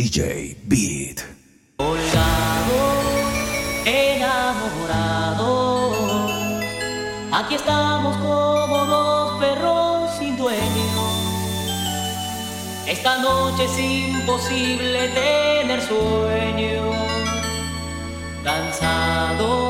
DJ Beat. Colgado, enamorado. Aquí estamos como dos perros sin dueño. Esta noche es imposible tener sueño. Cansados,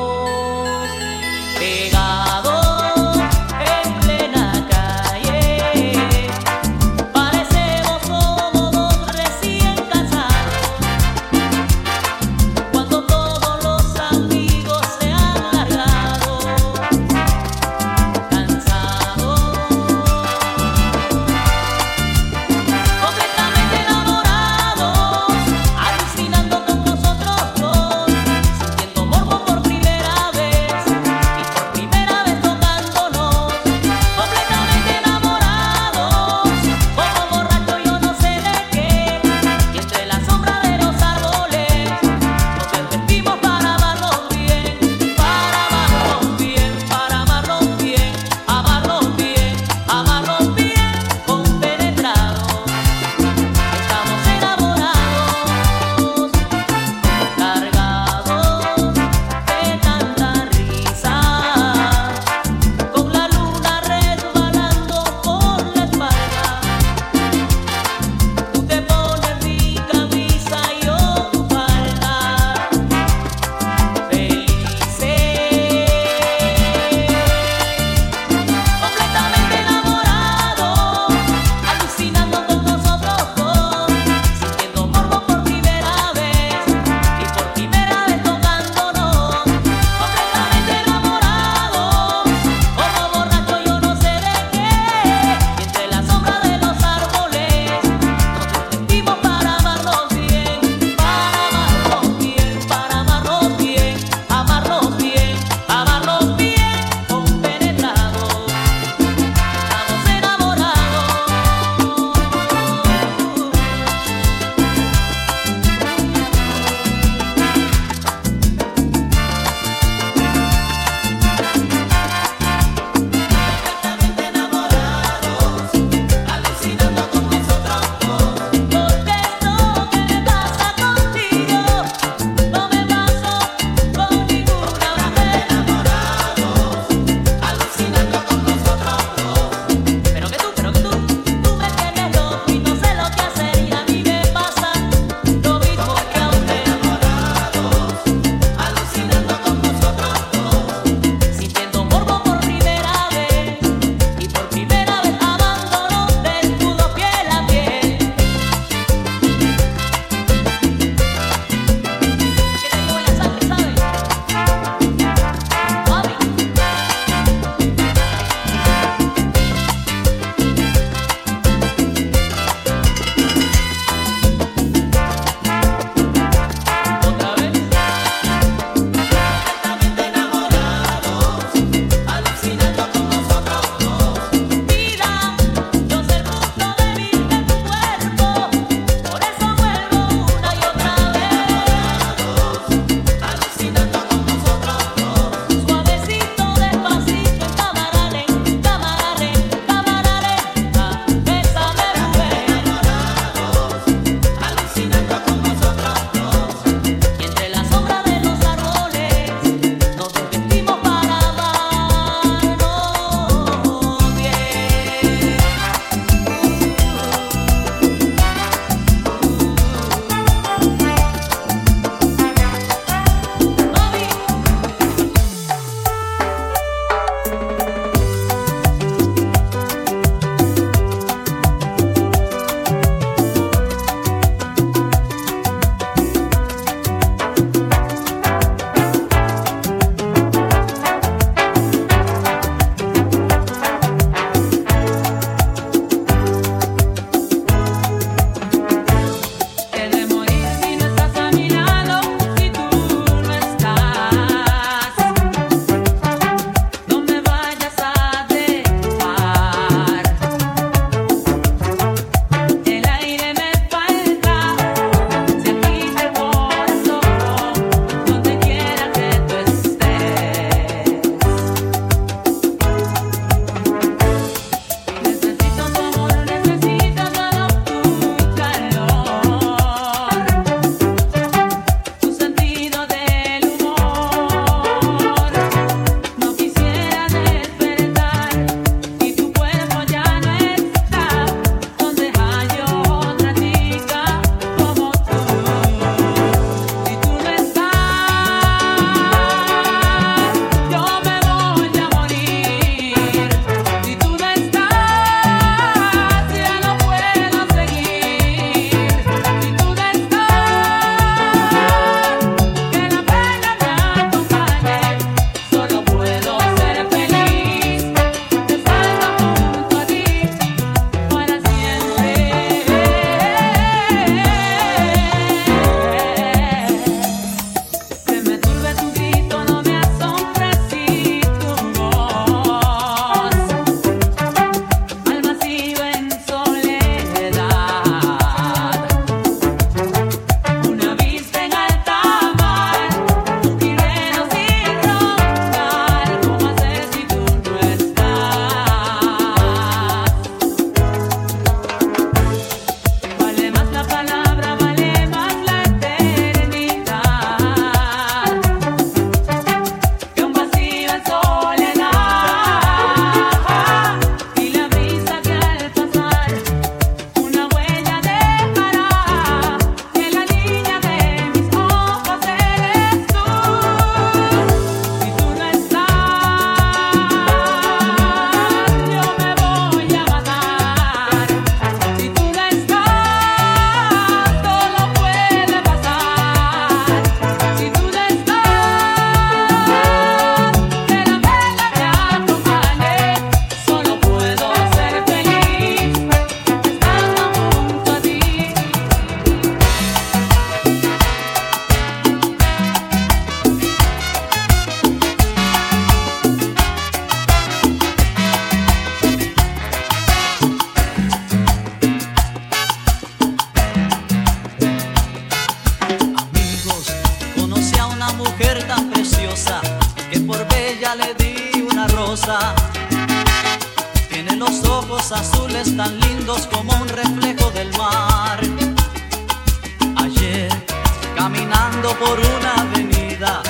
caminando por una avenida,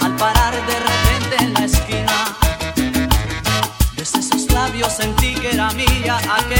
al parar de repente en la esquina, desde sus labios sentí que era mía aquella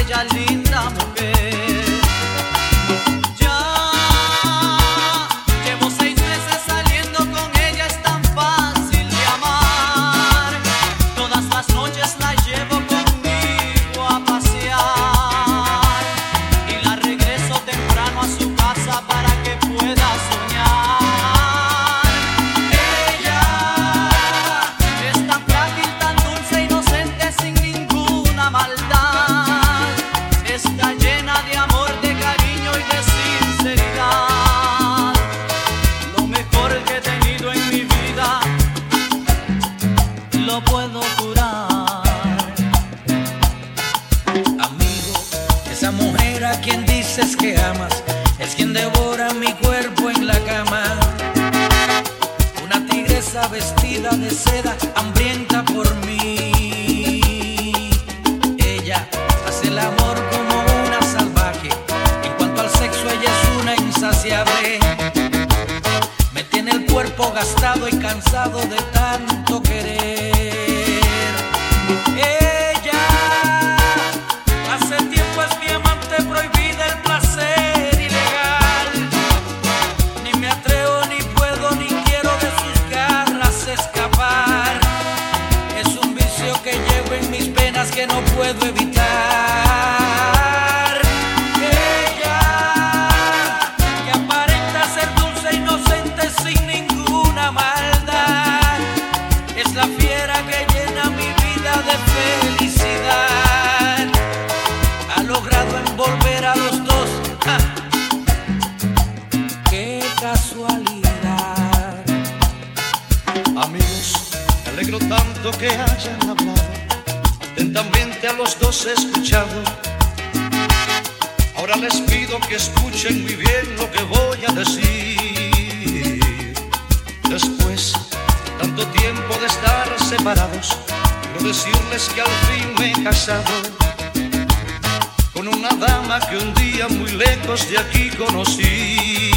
gastado y cansado de tanto querer. Ella hace tiempo es mi amante prohibida el placer ilegal. Ni me atrevo, ni puedo, ni quiero de sus garras escapar. Es un vicio que llevo en mis penas que no puedo evitar. separados, quiero decirles que al fin me he casado con una dama que un día muy lejos de aquí conocí.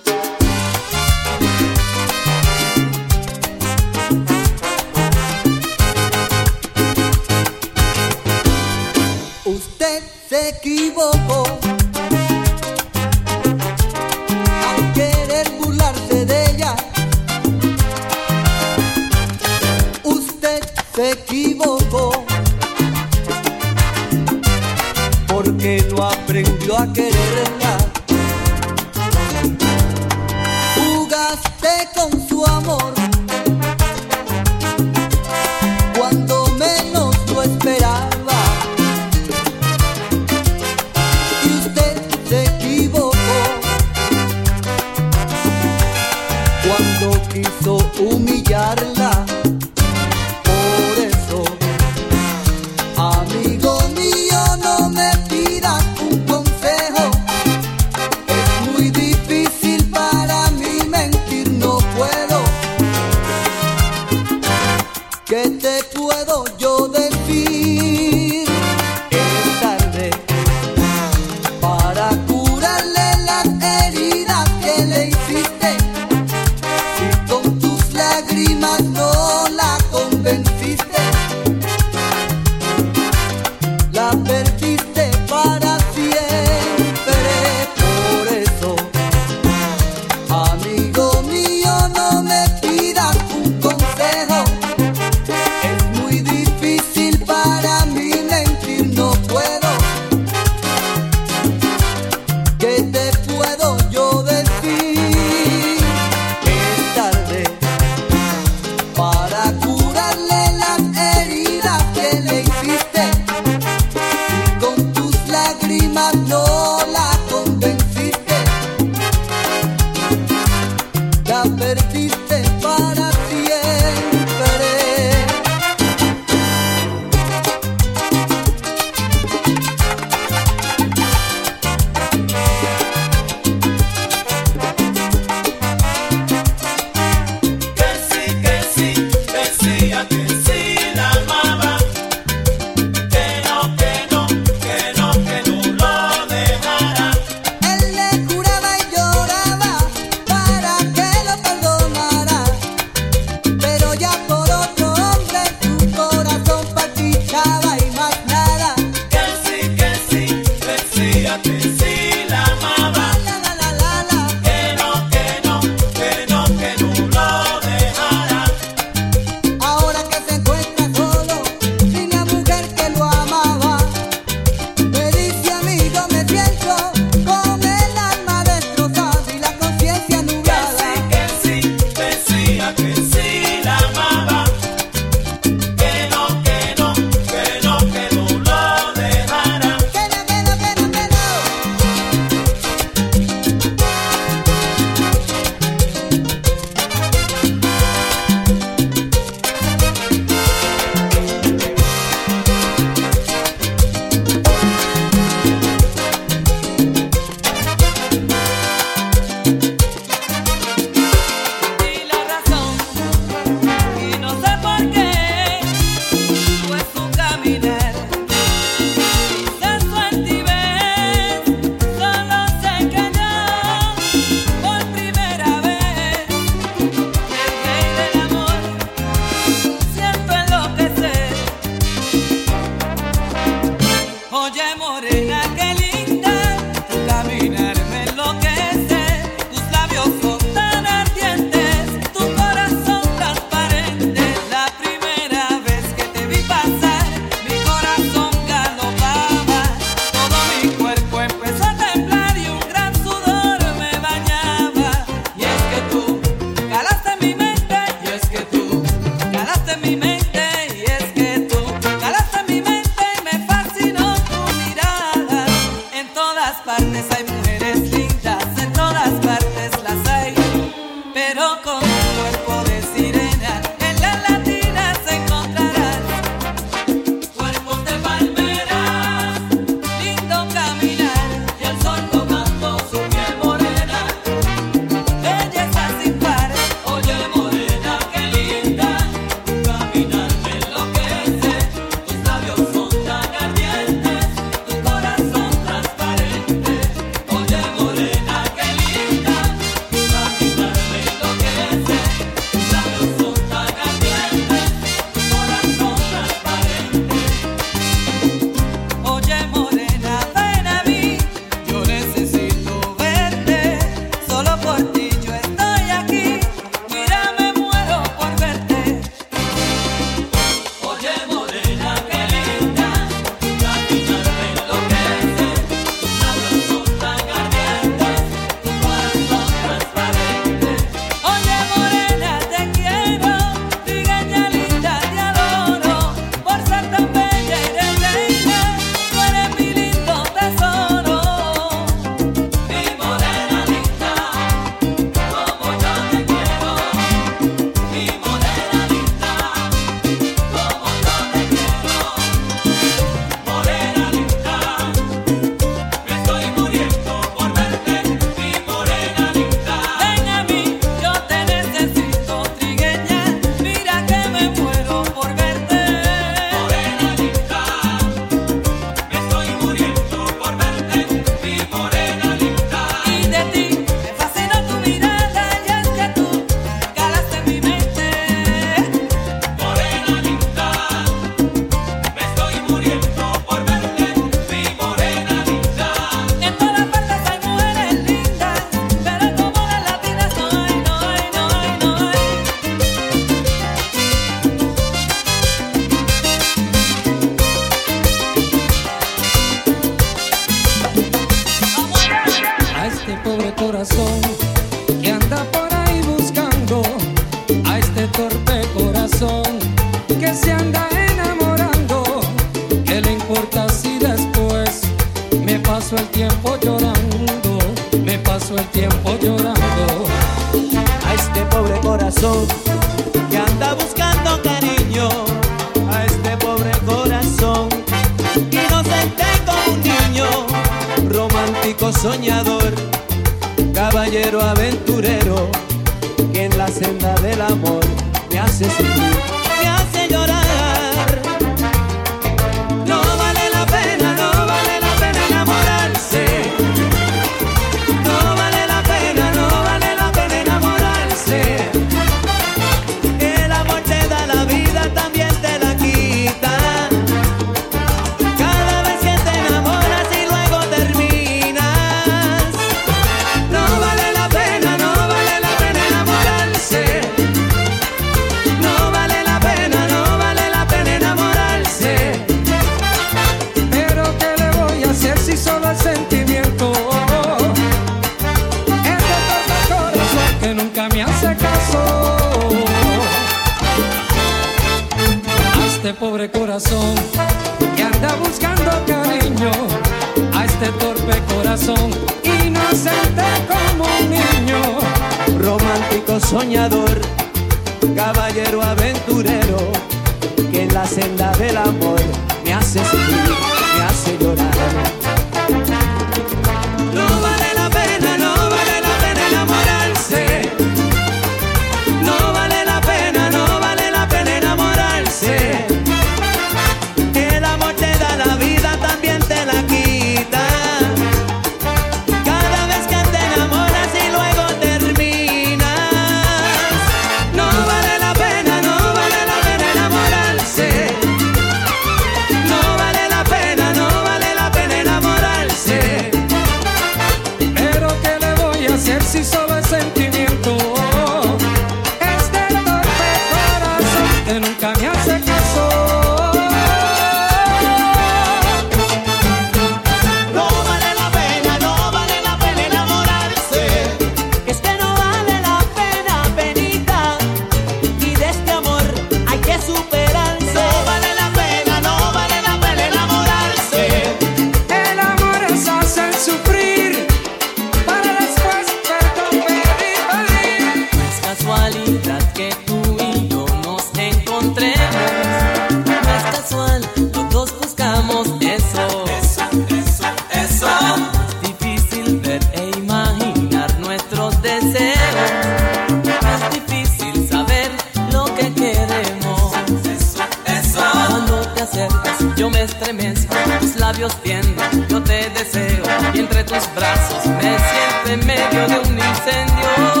Tus brazos me siento en medio de un incendio.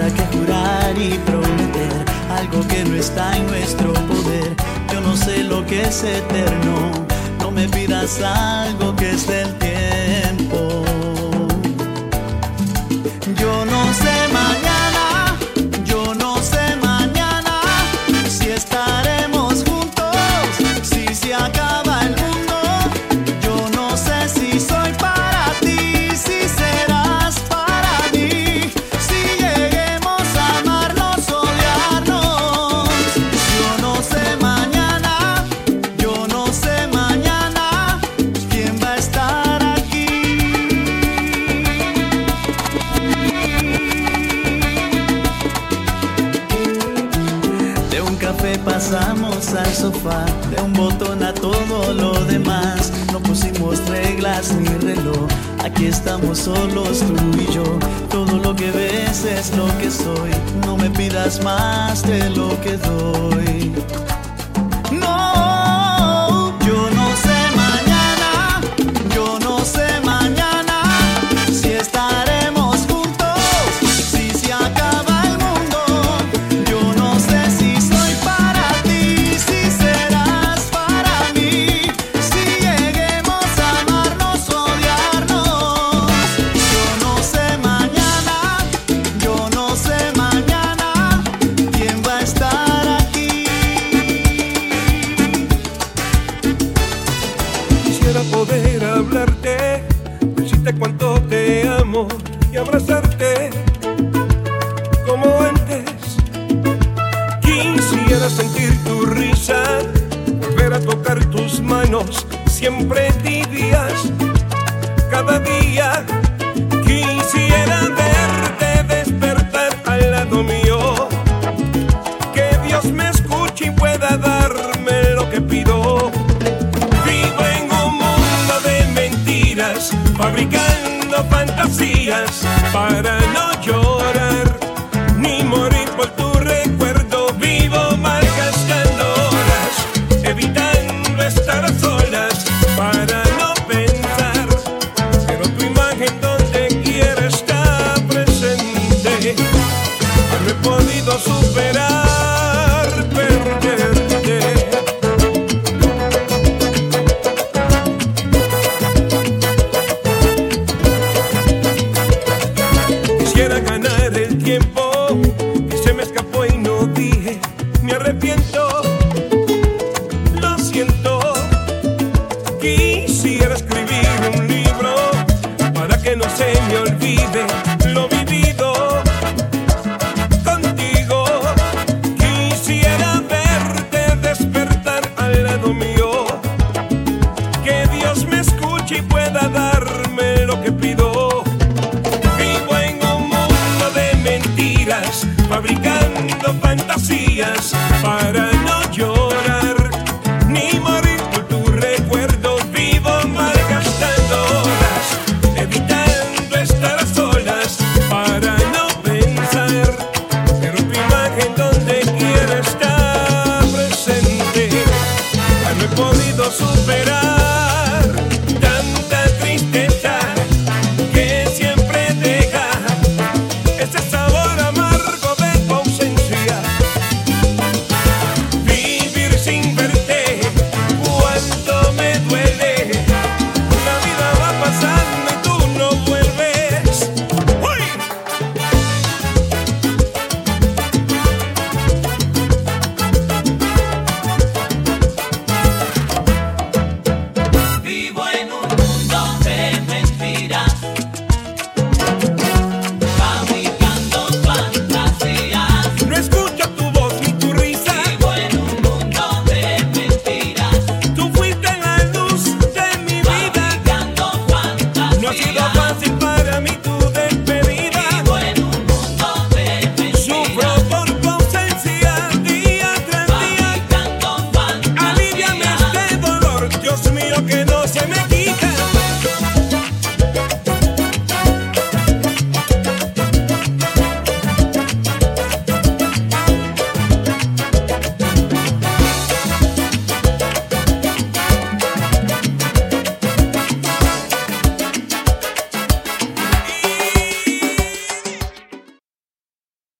¿Para qué jurar y prometer algo que no está en nuestro poder? Yo no sé lo que es eterno, no me pidas algo que es del tiempo. Yo no sé. Aquí estamos solos tú y yo. Todo lo que ves es lo que soy. No me pidas más de lo que doy. no he podido superar.